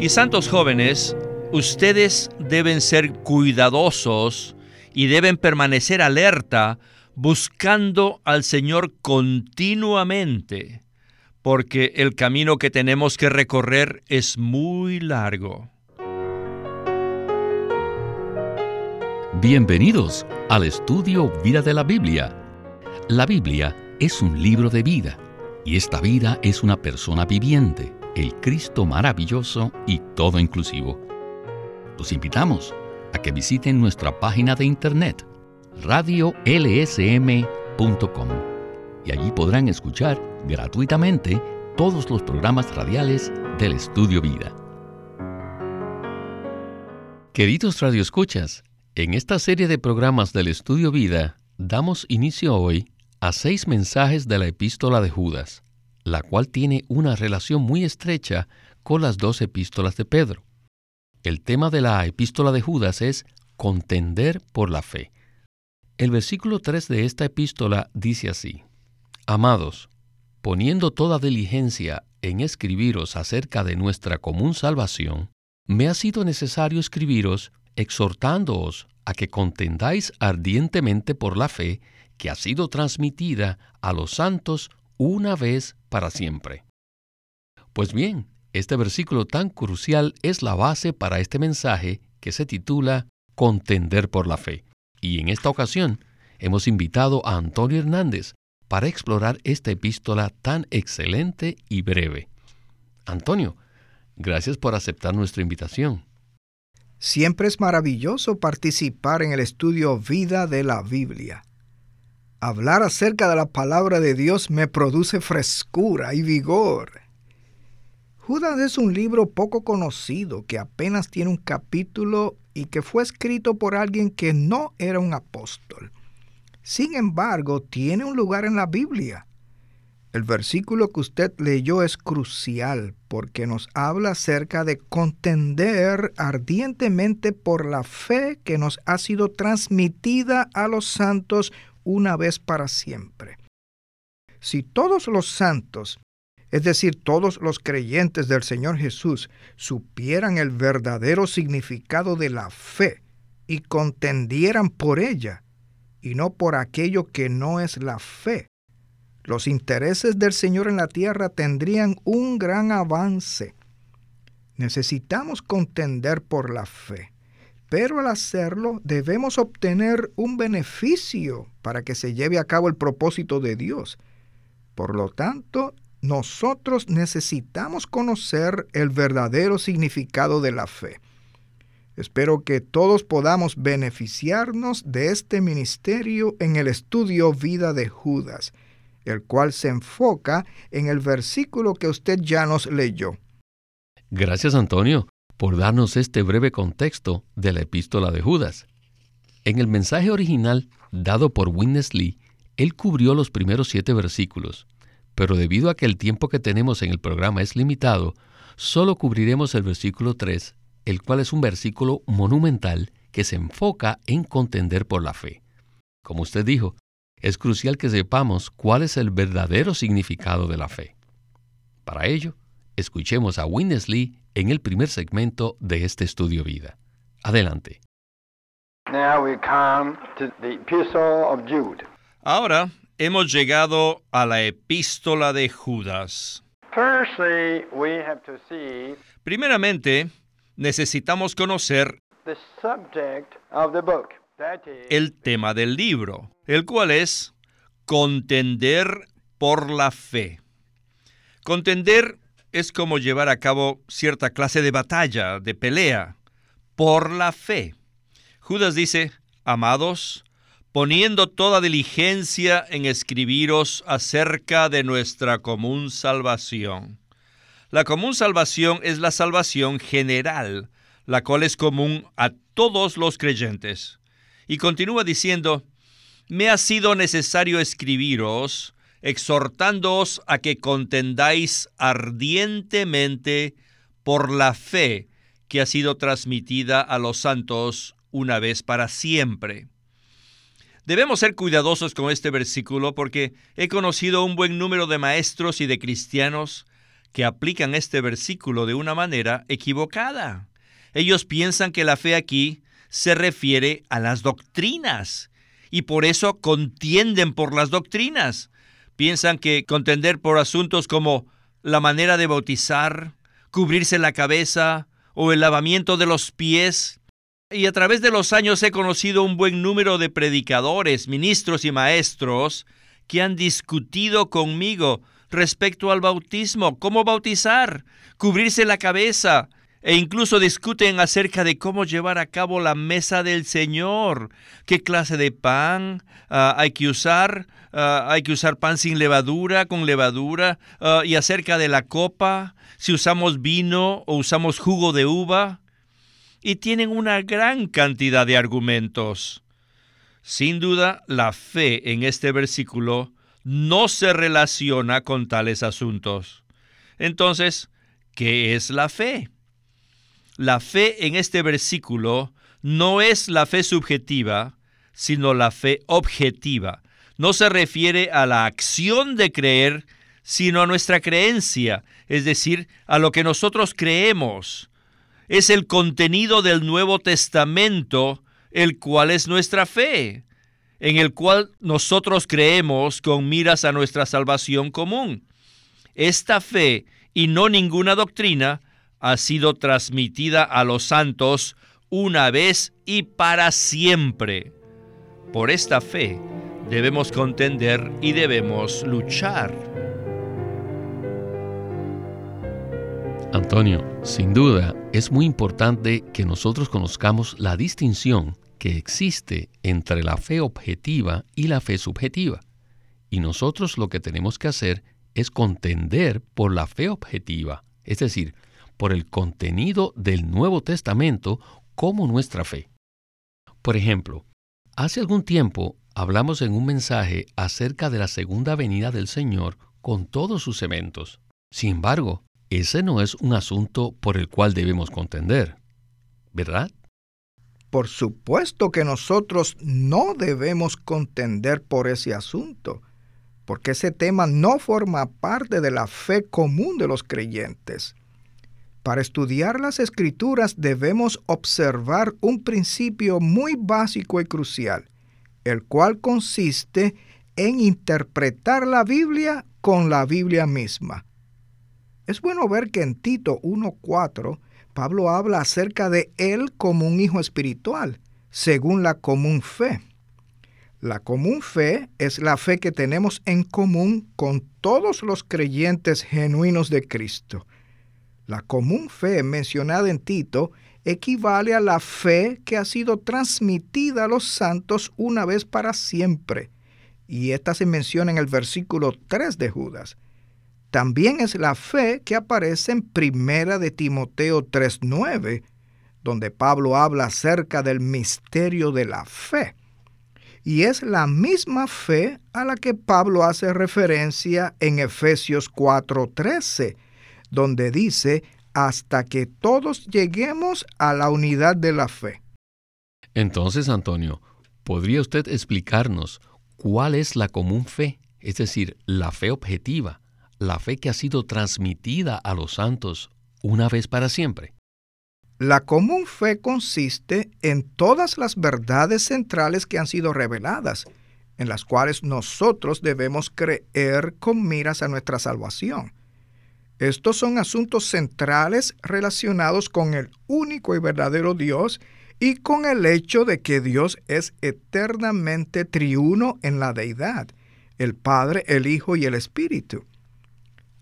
Y santos jóvenes, ustedes deben ser cuidadosos y deben permanecer alerta buscando al Señor continuamente, porque el camino que tenemos que recorrer es muy largo. Bienvenidos al estudio Vida de la Biblia. La Biblia es un libro de vida y esta vida es una persona viviente, el Cristo maravilloso y todo inclusivo. Los invitamos a que visiten nuestra página de internet radiolsm.com y allí podrán escuchar gratuitamente todos los programas radiales del Estudio Vida. Queridos radioescuchas, en esta serie de programas del Estudio Vida damos inicio hoy a seis mensajes de la epístola de Judas, la cual tiene una relación muy estrecha con las dos epístolas de Pedro. El tema de la epístola de Judas es contender por la fe. El versículo 3 de esta epístola dice así, Amados, poniendo toda diligencia en escribiros acerca de nuestra común salvación, me ha sido necesario escribiros exhortándoos a que contendáis ardientemente por la fe que ha sido transmitida a los santos una vez para siempre. Pues bien, este versículo tan crucial es la base para este mensaje que se titula Contender por la fe. Y en esta ocasión hemos invitado a Antonio Hernández para explorar esta epístola tan excelente y breve. Antonio, gracias por aceptar nuestra invitación. Siempre es maravilloso participar en el estudio Vida de la Biblia. Hablar acerca de la palabra de Dios me produce frescura y vigor. Judas es un libro poco conocido que apenas tiene un capítulo y que fue escrito por alguien que no era un apóstol. Sin embargo, tiene un lugar en la Biblia. El versículo que usted leyó es crucial porque nos habla acerca de contender ardientemente por la fe que nos ha sido transmitida a los santos una vez para siempre. Si todos los santos es decir, todos los creyentes del Señor Jesús, supieran el verdadero significado de la fe y contendieran por ella y no por aquello que no es la fe, los intereses del Señor en la tierra tendrían un gran avance. Necesitamos contender por la fe, pero al hacerlo debemos obtener un beneficio para que se lleve a cabo el propósito de Dios. Por lo tanto, nosotros necesitamos conocer el verdadero significado de la fe. Espero que todos podamos beneficiarnos de este ministerio en el estudio Vida de Judas, el cual se enfoca en el versículo que usted ya nos leyó. Gracias Antonio por darnos este breve contexto de la epístola de Judas. En el mensaje original dado por Witness Lee, él cubrió los primeros siete versículos pero debido a que el tiempo que tenemos en el programa es limitado, solo cubriremos el versículo 3, el cual es un versículo monumental que se enfoca en contender por la fe. Como usted dijo, es crucial que sepamos cuál es el verdadero significado de la fe. Para ello, escuchemos a Winnesley en el primer segmento de este estudio vida. Adelante. Ahora hemos llegado a la epístola de Judas. Primeramente, necesitamos conocer el tema del libro, el cual es contender por la fe. Contender es como llevar a cabo cierta clase de batalla, de pelea, por la fe. Judas dice, amados, poniendo toda diligencia en escribiros acerca de nuestra común salvación. La común salvación es la salvación general, la cual es común a todos los creyentes. Y continúa diciendo, me ha sido necesario escribiros, exhortándoos a que contendáis ardientemente por la fe que ha sido transmitida a los santos una vez para siempre. Debemos ser cuidadosos con este versículo porque he conocido un buen número de maestros y de cristianos que aplican este versículo de una manera equivocada. Ellos piensan que la fe aquí se refiere a las doctrinas y por eso contienden por las doctrinas. Piensan que contender por asuntos como la manera de bautizar, cubrirse la cabeza o el lavamiento de los pies. Y a través de los años he conocido un buen número de predicadores, ministros y maestros que han discutido conmigo respecto al bautismo, cómo bautizar, cubrirse la cabeza, e incluso discuten acerca de cómo llevar a cabo la mesa del Señor, qué clase de pan ah, hay que usar, ah, hay que usar pan sin levadura, con levadura, ah, y acerca de la copa, si usamos vino o usamos jugo de uva, y tienen una gran cantidad de argumentos. Sin duda, la fe en este versículo no se relaciona con tales asuntos. Entonces, ¿qué es la fe? La fe en este versículo no es la fe subjetiva, sino la fe objetiva. No se refiere a la acción de creer, sino a nuestra creencia, es decir, a lo que nosotros creemos. Es el contenido del Nuevo Testamento, el cual es nuestra fe en el cual nosotros creemos con miras a nuestra salvación común. Esta fe y no ninguna doctrina ha sido transmitida a los santos una vez y para siempre. Por esta fe debemos contender y debemos luchar. Antonio, sin duda es muy importante que nosotros conozcamos la distinción que existe entre la fe objetiva y la fe subjetiva. Y nosotros lo que tenemos que hacer es contender por la fe objetiva, es decir, por el contenido del Nuevo Testamento como nuestra fe. Por ejemplo, hace algún tiempo hablamos en un mensaje acerca de la segunda venida del Señor con todos sus eventos. Sin embargo, ese no es un asunto por el cual debemos contender, ¿verdad? Por supuesto que nosotros no debemos contender por ese asunto, porque ese tema no forma parte de la fe común de los creyentes. Para estudiar las escrituras debemos observar un principio muy básico y crucial, el cual consiste en interpretar la Biblia con la Biblia misma. Es bueno ver que en Tito 1.4 Pablo habla acerca de él como un hijo espiritual, según la común fe. La común fe es la fe que tenemos en común con todos los creyentes genuinos de Cristo. La común fe mencionada en Tito equivale a la fe que ha sido transmitida a los santos una vez para siempre. Y esta se menciona en el versículo 3 de Judas. También es la fe que aparece en Primera de Timoteo 3:9, donde Pablo habla acerca del misterio de la fe. Y es la misma fe a la que Pablo hace referencia en Efesios 4:13, donde dice, hasta que todos lleguemos a la unidad de la fe. Entonces, Antonio, ¿podría usted explicarnos cuál es la común fe, es decir, la fe objetiva? la fe que ha sido transmitida a los santos una vez para siempre? La común fe consiste en todas las verdades centrales que han sido reveladas, en las cuales nosotros debemos creer con miras a nuestra salvación. Estos son asuntos centrales relacionados con el único y verdadero Dios y con el hecho de que Dios es eternamente triuno en la deidad, el Padre, el Hijo y el Espíritu.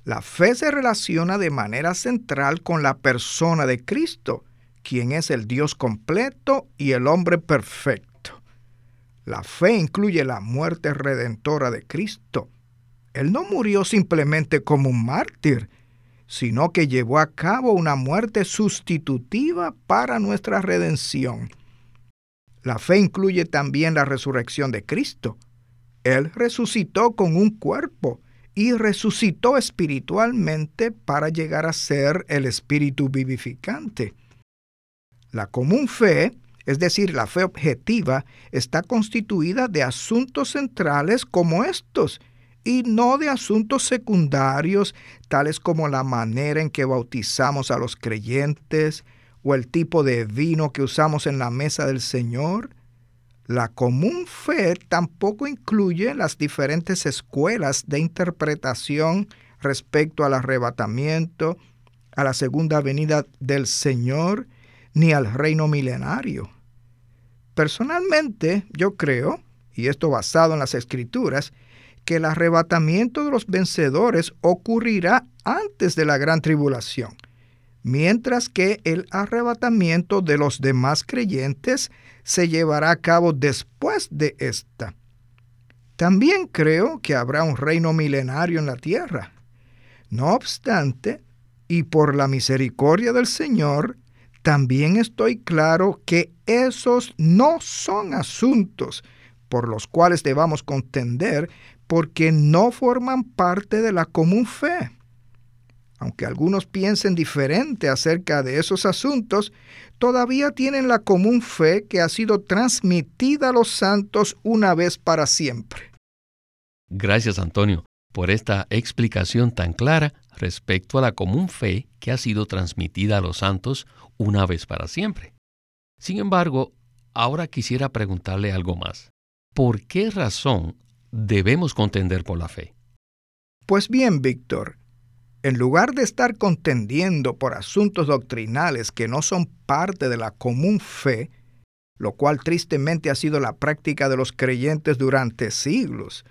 La fe se relaciona de manera central con la persona de Cristo, quien es el Dios completo y el hombre perfecto. La fe incluye la muerte redentora de Cristo. Él no murió simplemente como un mártir, sino que llevó a cabo una muerte sustitutiva para nuestra redención. La fe incluye también la resurrección de Cristo. Él resucitó con un cuerpo y resucitó espiritualmente para llegar a ser el espíritu vivificante. La común fe, es decir, la fe objetiva, está constituida de asuntos centrales como estos, y no de asuntos secundarios tales como la manera en que bautizamos a los creyentes o el tipo de vino que usamos en la mesa del Señor. La común fe tampoco incluye las diferentes escuelas de interpretación respecto al arrebatamiento, a la segunda venida del Señor, ni al reino milenario. Personalmente, yo creo, y esto basado en las escrituras, que el arrebatamiento de los vencedores ocurrirá antes de la gran tribulación, mientras que el arrebatamiento de los demás creyentes se llevará a cabo después de esta. También creo que habrá un reino milenario en la tierra. No obstante, y por la misericordia del Señor, también estoy claro que esos no son asuntos por los cuales debamos contender porque no forman parte de la común fe. Aunque algunos piensen diferente acerca de esos asuntos, todavía tienen la común fe que ha sido transmitida a los santos una vez para siempre. Gracias, Antonio, por esta explicación tan clara respecto a la común fe que ha sido transmitida a los santos una vez para siempre. Sin embargo, ahora quisiera preguntarle algo más. ¿Por qué razón debemos contender por la fe? Pues bien, Víctor, en lugar de estar contendiendo por asuntos doctrinales que no son parte de la común fe, lo cual tristemente ha sido la práctica de los creyentes durante siglos,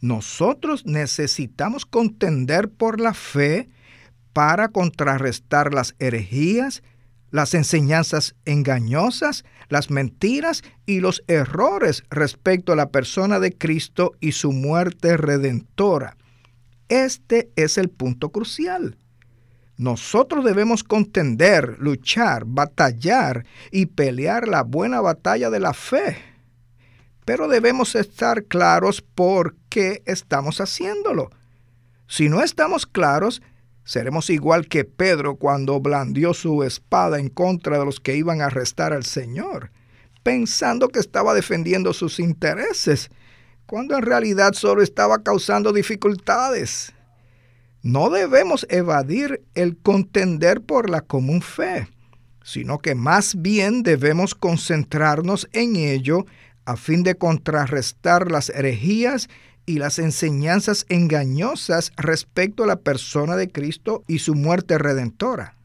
nosotros necesitamos contender por la fe para contrarrestar las herejías, las enseñanzas engañosas, las mentiras y los errores respecto a la persona de Cristo y su muerte redentora. Este es el punto crucial. Nosotros debemos contender, luchar, batallar y pelear la buena batalla de la fe. Pero debemos estar claros por qué estamos haciéndolo. Si no estamos claros, seremos igual que Pedro cuando blandió su espada en contra de los que iban a arrestar al Señor, pensando que estaba defendiendo sus intereses cuando en realidad solo estaba causando dificultades. No debemos evadir el contender por la común fe, sino que más bien debemos concentrarnos en ello a fin de contrarrestar las herejías y las enseñanzas engañosas respecto a la persona de Cristo y su muerte redentora.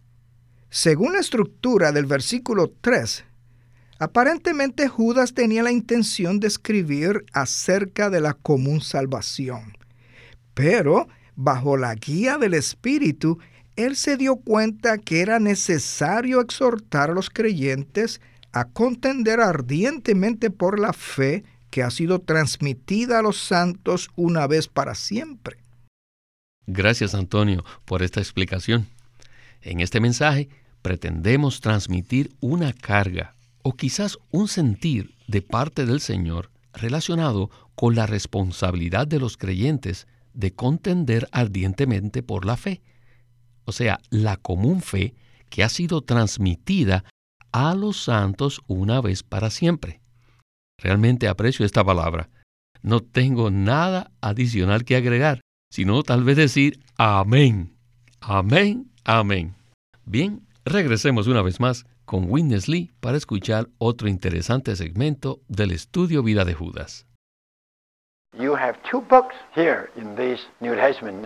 Según la estructura del versículo 3, Aparentemente Judas tenía la intención de escribir acerca de la común salvación, pero bajo la guía del Espíritu, él se dio cuenta que era necesario exhortar a los creyentes a contender ardientemente por la fe que ha sido transmitida a los santos una vez para siempre. Gracias Antonio por esta explicación. En este mensaje pretendemos transmitir una carga o quizás un sentir de parte del Señor relacionado con la responsabilidad de los creyentes de contender ardientemente por la fe, o sea, la común fe que ha sido transmitida a los santos una vez para siempre. Realmente aprecio esta palabra. No tengo nada adicional que agregar, sino tal vez decir amén. Amén, amén. Bien, regresemos una vez más con Witness Lee para escuchar otro interesante segmento del estudio Vida de Judas.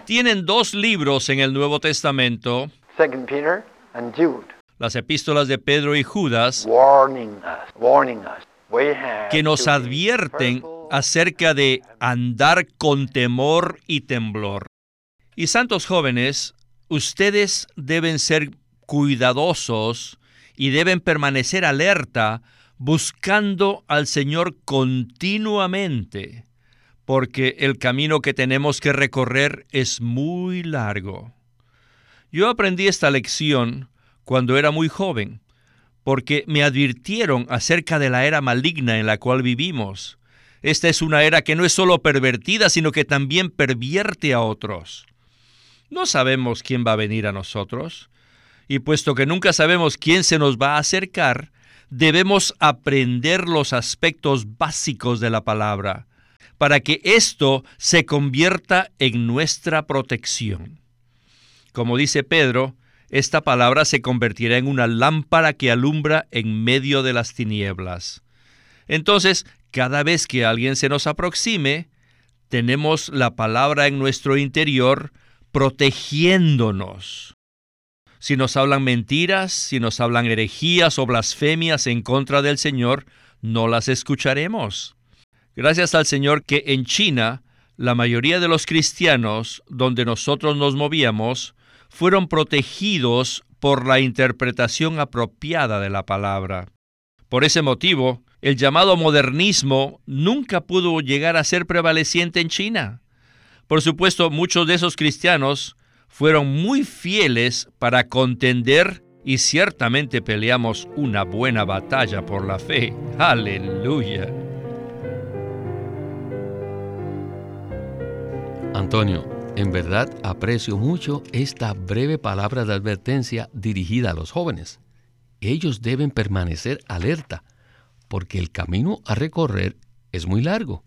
Tienen dos libros en el Nuevo Testamento, las epístolas de Pedro y Judas, que nos advierten acerca de andar con temor y temblor. Y santos jóvenes, ustedes deben ser cuidadosos y deben permanecer alerta buscando al Señor continuamente, porque el camino que tenemos que recorrer es muy largo. Yo aprendí esta lección cuando era muy joven, porque me advirtieron acerca de la era maligna en la cual vivimos. Esta es una era que no es solo pervertida, sino que también pervierte a otros. No sabemos quién va a venir a nosotros, y puesto que nunca sabemos quién se nos va a acercar, debemos aprender los aspectos básicos de la palabra, para que esto se convierta en nuestra protección. Como dice Pedro, esta palabra se convertirá en una lámpara que alumbra en medio de las tinieblas. Entonces, cada vez que alguien se nos aproxime, tenemos la palabra en nuestro interior protegiéndonos. Si nos hablan mentiras, si nos hablan herejías o blasfemias en contra del Señor, no las escucharemos. Gracias al Señor que en China, la mayoría de los cristianos donde nosotros nos movíamos fueron protegidos por la interpretación apropiada de la palabra. Por ese motivo, el llamado modernismo nunca pudo llegar a ser prevaleciente en China. Por supuesto, muchos de esos cristianos fueron muy fieles para contender y ciertamente peleamos una buena batalla por la fe. Aleluya. Antonio, en verdad aprecio mucho esta breve palabra de advertencia dirigida a los jóvenes. Ellos deben permanecer alerta, porque el camino a recorrer es muy largo.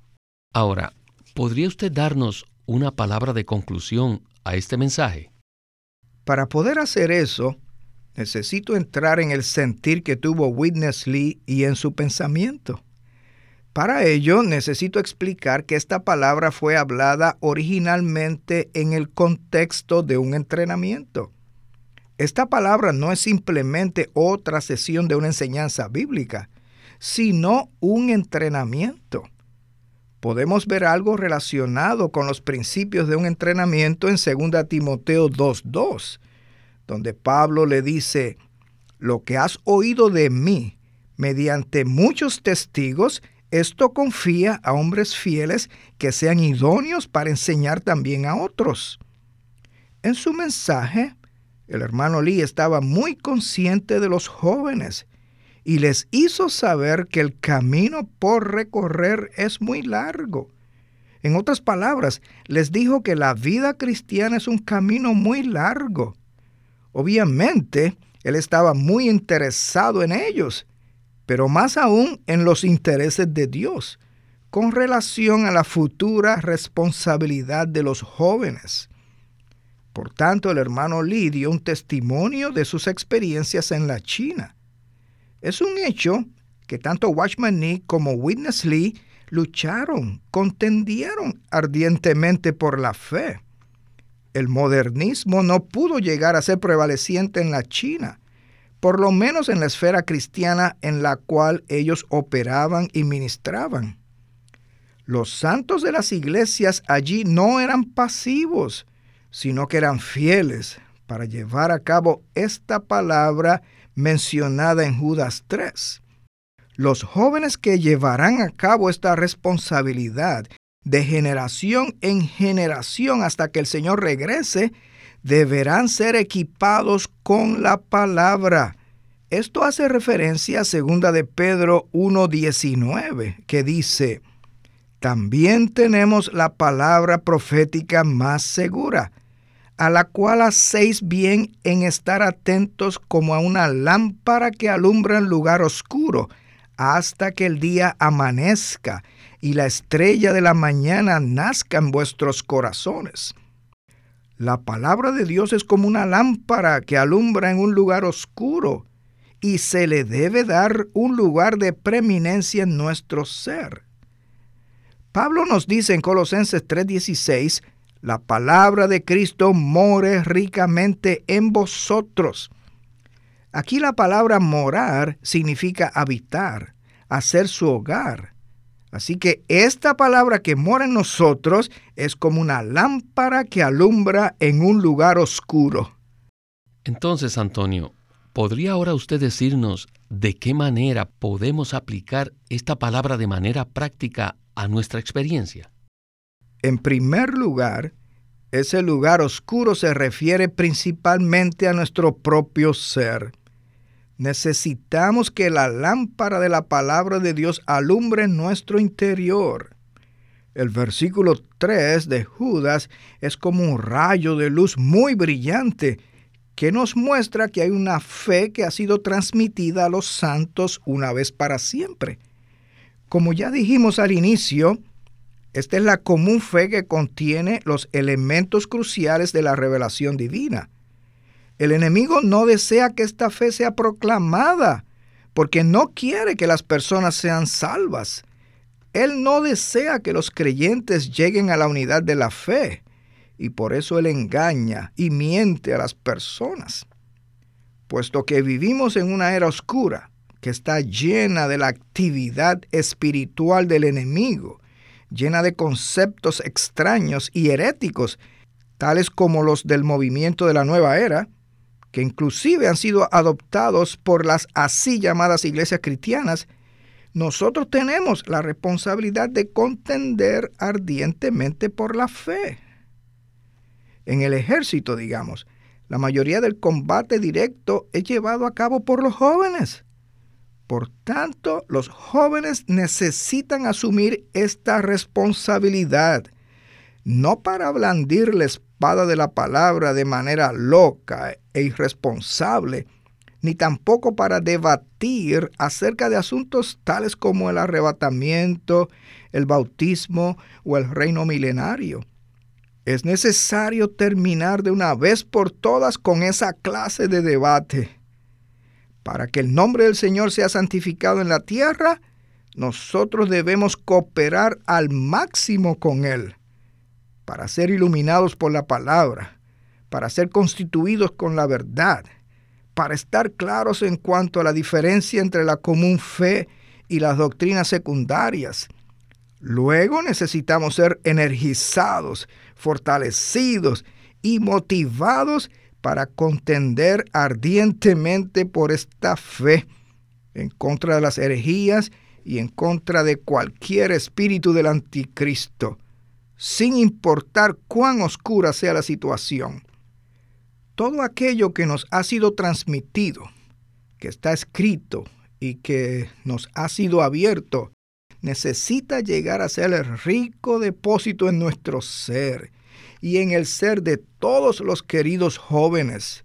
Ahora, ¿podría usted darnos una palabra de conclusión a este mensaje? Para poder hacer eso, necesito entrar en el sentir que tuvo Witness Lee y en su pensamiento. Para ello necesito explicar que esta palabra fue hablada originalmente en el contexto de un entrenamiento. Esta palabra no es simplemente otra sesión de una enseñanza bíblica, sino un entrenamiento podemos ver algo relacionado con los principios de un entrenamiento en 2 Timoteo 2.2, donde Pablo le dice, lo que has oído de mí mediante muchos testigos, esto confía a hombres fieles que sean idóneos para enseñar también a otros. En su mensaje, el hermano Lee estaba muy consciente de los jóvenes y les hizo saber que el camino por recorrer es muy largo. En otras palabras, les dijo que la vida cristiana es un camino muy largo. Obviamente, él estaba muy interesado en ellos, pero más aún en los intereses de Dios, con relación a la futura responsabilidad de los jóvenes. Por tanto, el hermano Lee dio un testimonio de sus experiencias en la China. Es un hecho que tanto Watchman Nee como Witness Lee lucharon, contendieron ardientemente por la fe. El modernismo no pudo llegar a ser prevaleciente en la China, por lo menos en la esfera cristiana en la cual ellos operaban y ministraban. Los santos de las iglesias allí no eran pasivos, sino que eran fieles para llevar a cabo esta palabra mencionada en Judas 3. Los jóvenes que llevarán a cabo esta responsabilidad de generación en generación hasta que el Señor regrese, deberán ser equipados con la palabra. Esto hace referencia a 2 de Pedro 1:19, que dice: También tenemos la palabra profética más segura a la cual hacéis bien en estar atentos como a una lámpara que alumbra en lugar oscuro, hasta que el día amanezca y la estrella de la mañana nazca en vuestros corazones. La palabra de Dios es como una lámpara que alumbra en un lugar oscuro y se le debe dar un lugar de preeminencia en nuestro ser. Pablo nos dice en Colosenses 3:16, la palabra de Cristo more ricamente en vosotros. Aquí la palabra morar significa habitar, hacer su hogar. Así que esta palabra que mora en nosotros es como una lámpara que alumbra en un lugar oscuro. Entonces, Antonio, ¿podría ahora usted decirnos de qué manera podemos aplicar esta palabra de manera práctica a nuestra experiencia? En primer lugar, ese lugar oscuro se refiere principalmente a nuestro propio ser. Necesitamos que la lámpara de la palabra de Dios alumbre nuestro interior. El versículo 3 de Judas es como un rayo de luz muy brillante que nos muestra que hay una fe que ha sido transmitida a los santos una vez para siempre. Como ya dijimos al inicio, Esta es la común fe que contiene los elementos cruciales de la revelación divina. El enemigo no desea que esta fe sea proclamada, porque no quiere que las personas sean salvas. Él no desea que los creyentes lleguen a la unidad de la fe, y por eso él engaña y miente a las personas. Puesto que vivimos en una era oscura, que está llena de la actividad espiritual del enemigo, llena de conceptos extraños y heréticos, tales como los del movimiento de la nueva era, que inclusive han sido adoptados por las así llamadas iglesias cristianas, nosotros tenemos la responsabilidad de contender ardientemente por la fe. En el ejército, digamos, la mayoría del combate directo es llevado a cabo por los jóvenes. Por tanto, los jóvenes necesitan asumir esta responsabilidad, no para blandir la espada de la palabra de manera loca e irresponsable, ni tampoco para debatir acerca de asuntos tales como el arrebatamiento, el bautismo o el reino milenario. Es necesario terminar de una vez por todas con esa clase de debate. Para que el nombre del Señor sea santificado en la tierra, nosotros debemos cooperar al máximo con Él, para ser iluminados por la palabra, para ser constituidos con la verdad, para estar claros en cuanto a la diferencia entre la común fe y las doctrinas secundarias. Luego necesitamos ser energizados, fortalecidos y motivados para contender ardientemente por esta fe en contra de las herejías y en contra de cualquier espíritu del anticristo, sin importar cuán oscura sea la situación. Todo aquello que nos ha sido transmitido, que está escrito y que nos ha sido abierto, necesita llegar a ser el rico depósito en nuestro ser y en el ser de todos los queridos jóvenes,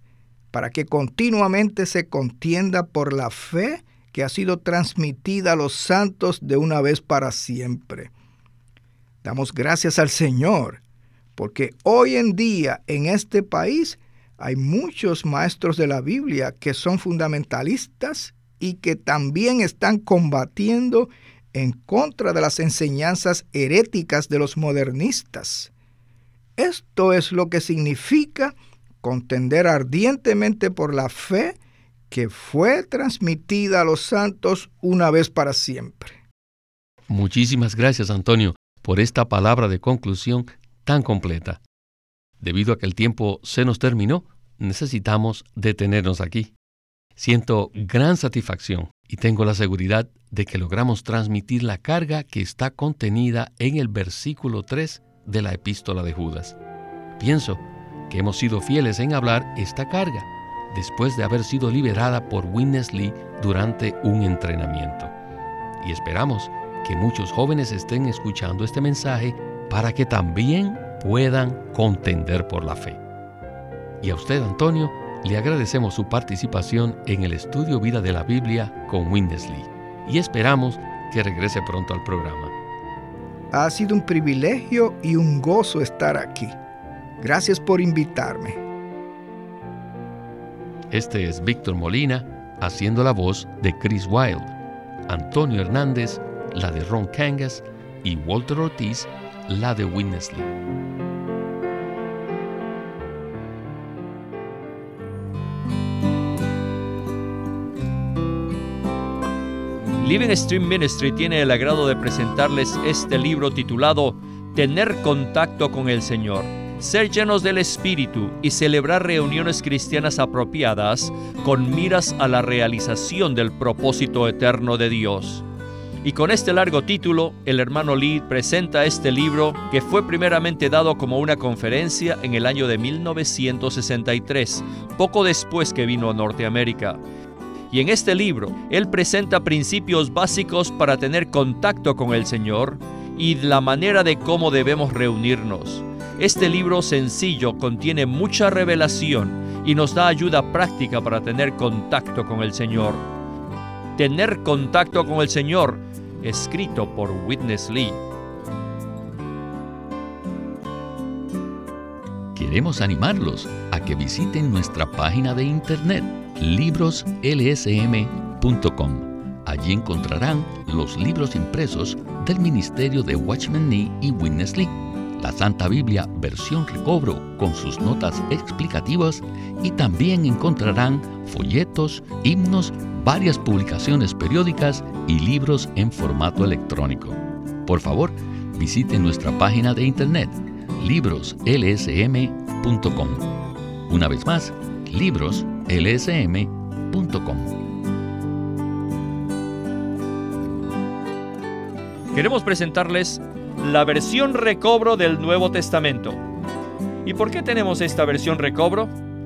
para que continuamente se contienda por la fe que ha sido transmitida a los santos de una vez para siempre. Damos gracias al Señor, porque hoy en día en este país hay muchos maestros de la Biblia que son fundamentalistas y que también están combatiendo en contra de las enseñanzas heréticas de los modernistas. Esto es lo que significa contender ardientemente por la fe que fue transmitida a los santos una vez para siempre. Muchísimas gracias, Antonio, por esta palabra de conclusión tan completa. Debido a que el tiempo se nos terminó, necesitamos detenernos aquí. Siento gran satisfacción y tengo la seguridad de que logramos transmitir la carga que está contenida en el versículo 3 de la epístola de Judas. Pienso que hemos sido fieles en hablar esta carga después de haber sido liberada por Witness Lee durante un entrenamiento. Y esperamos que muchos jóvenes estén escuchando este mensaje para que también puedan contender por la fe. Y a usted, Antonio, le agradecemos su participación en el estudio Vida de la Biblia con Witness Lee y esperamos que regrese pronto al programa. Ha sido un privilegio y un gozo estar aquí. Gracias por invitarme. Este es Víctor Molina haciendo la voz de Chris Wilde, Antonio Hernández, la de Ron Kangas y Walter Ortiz, la de Witness Living Stream Ministry tiene el agrado de presentarles este libro titulado Tener contacto con el Señor, ser llenos del Espíritu y celebrar reuniones cristianas apropiadas con miras a la realización del propósito eterno de Dios. Y con este largo título, el hermano Lee presenta este libro que fue primeramente dado como una conferencia en el año de 1963, poco después que vino a Norteamérica. Y en este libro, él presenta principios básicos para tener contacto con el Señor y la manera de cómo debemos reunirnos. Este libro sencillo contiene mucha revelación y nos da ayuda práctica para tener contacto con el Señor. Tener contacto con el Señor, escrito por Witness Lee. Queremos animarlos a que visiten nuestra página de internet libroslsm.com. Allí encontrarán los libros impresos del Ministerio de Watchman Nee y Witness Lee, la Santa Biblia versión recobro con sus notas explicativas y también encontrarán folletos, himnos varias publicaciones periódicas y libros en formato electrónico. Por favor, visite nuestra página de internet libroslsm.com. Una vez más, libroslsm.com. Queremos presentarles la versión recobro del Nuevo Testamento. ¿Y por qué tenemos esta versión recobro?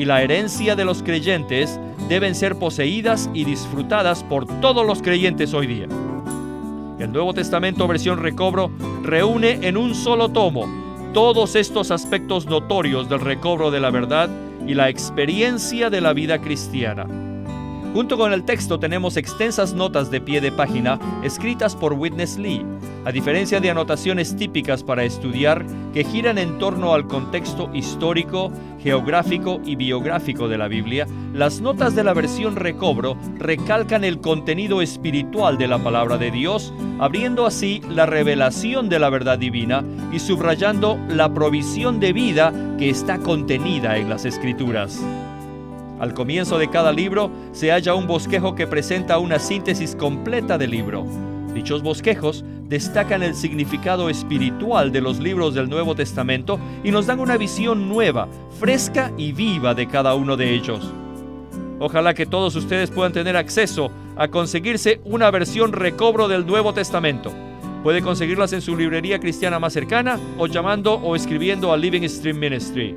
y la herencia de los creyentes deben ser poseídas y disfrutadas por todos los creyentes hoy día. El Nuevo Testamento versión recobro reúne en un solo tomo todos estos aspectos notorios del recobro de la verdad y la experiencia de la vida cristiana. Junto con el texto tenemos extensas notas de pie de página escritas por Witness Lee, a diferencia de anotaciones típicas para estudiar que giran en torno al contexto histórico, geográfico y biográfico de la Biblia, las notas de la versión recobro recalcan el contenido espiritual de la palabra de Dios, abriendo así la revelación de la verdad divina y subrayando la provisión de vida que está contenida en las escrituras. Al comienzo de cada libro se halla un bosquejo que presenta una síntesis completa del libro. Dichos bosquejos destacan el significado espiritual de los libros del Nuevo Testamento y nos dan una visión nueva, fresca y viva de cada uno de ellos. Ojalá que todos ustedes puedan tener acceso a conseguirse una versión recobro del Nuevo Testamento. Puede conseguirlas en su librería cristiana más cercana o llamando o escribiendo a Living Stream Ministry.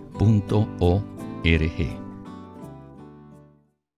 punto o r g